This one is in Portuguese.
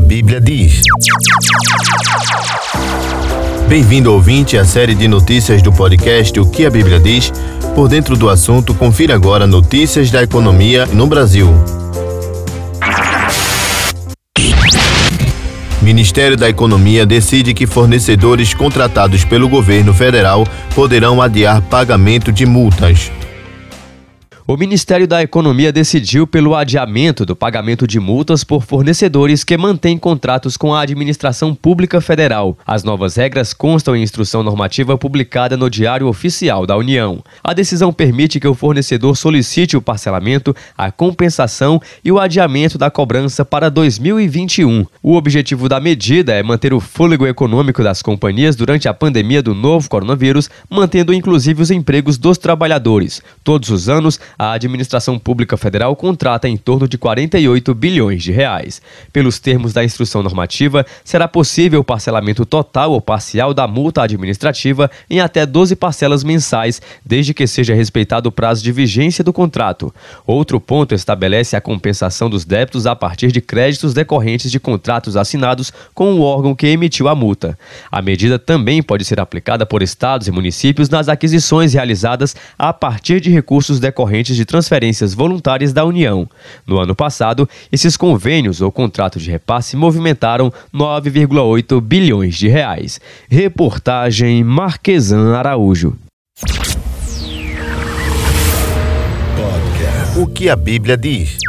Bíblia diz. Bem-vindo, ouvinte, à série de notícias do podcast O que a Bíblia diz. Por dentro do assunto, confira agora notícias da economia no Brasil. Ministério da Economia decide que fornecedores contratados pelo governo federal poderão adiar pagamento de multas. O Ministério da Economia decidiu pelo adiamento do pagamento de multas por fornecedores que mantêm contratos com a Administração Pública Federal. As novas regras constam em instrução normativa publicada no Diário Oficial da União. A decisão permite que o fornecedor solicite o parcelamento, a compensação e o adiamento da cobrança para 2021. O objetivo da medida é manter o fôlego econômico das companhias durante a pandemia do novo coronavírus, mantendo inclusive os empregos dos trabalhadores. Todos os anos, a administração pública federal contrata em torno de 48 bilhões de reais. Pelos termos da instrução normativa, será possível o parcelamento total ou parcial da multa administrativa em até 12 parcelas mensais, desde que seja respeitado o prazo de vigência do contrato. Outro ponto estabelece a compensação dos débitos a partir de créditos decorrentes de contratos assinados com o órgão que emitiu a multa. A medida também pode ser aplicada por estados e municípios nas aquisições realizadas a partir de recursos decorrentes de transferências voluntárias da União. No ano passado, esses convênios ou contratos de repasse movimentaram 9,8 bilhões de reais. Reportagem Marquesan Araújo. O que a Bíblia diz?